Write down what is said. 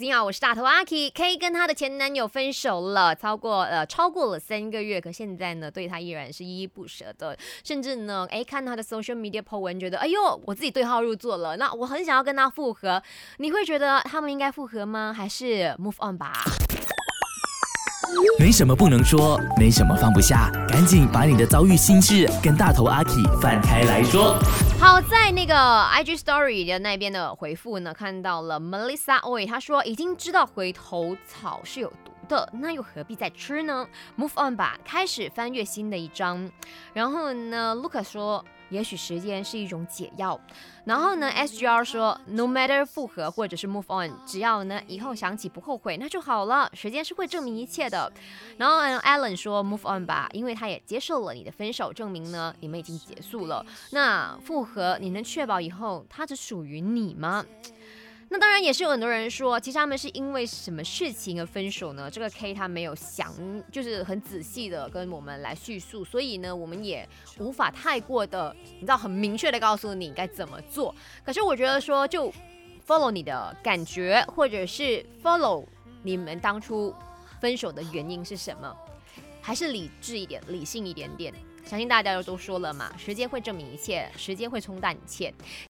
你好，我是大头阿 K。K 跟她的前男友分手了，超过呃超过了三个月，可现在呢，对他依然是依依不舍的，甚至呢，哎，看他的 social media po 文，觉得哎呦，我自己对号入座了，那我很想要跟他复合。你会觉得他们应该复合吗？还是 move on 吧？没什么不能说，没什么放不下，赶紧把你的遭遇心事跟大头阿 K 翻开来说。好在那个 IG Story 的那边的回复呢，看到了 Melissa Oi，他说已经知道回头草是有毒的，那又何必再吃呢？Move on 吧，开始翻阅新的一章。然后呢 Luca 说。也许时间是一种解药。然后呢，SGR 说，No matter 复合或者是 move on，只要呢以后想起不后悔，那就好了。时间是会证明一切的。然后 Alan 说，move on 吧，因为他也接受了你的分手，证明呢你们已经结束了。那复合，你能确保以后他只属于你吗？那当然也是有很多人说，其实他们是因为什么事情而分手呢？这个 K 他没有详，就是很仔细的跟我们来叙述，所以呢，我们也无法太过的，你知道，很明确的告诉你该怎么做。可是我觉得说，就 follow 你的感觉，或者是 follow 你们当初分手的原因是什么，还是理智一点、理性一点点。相信大家都说了嘛，时间会证明一切，时间会冲淡一切。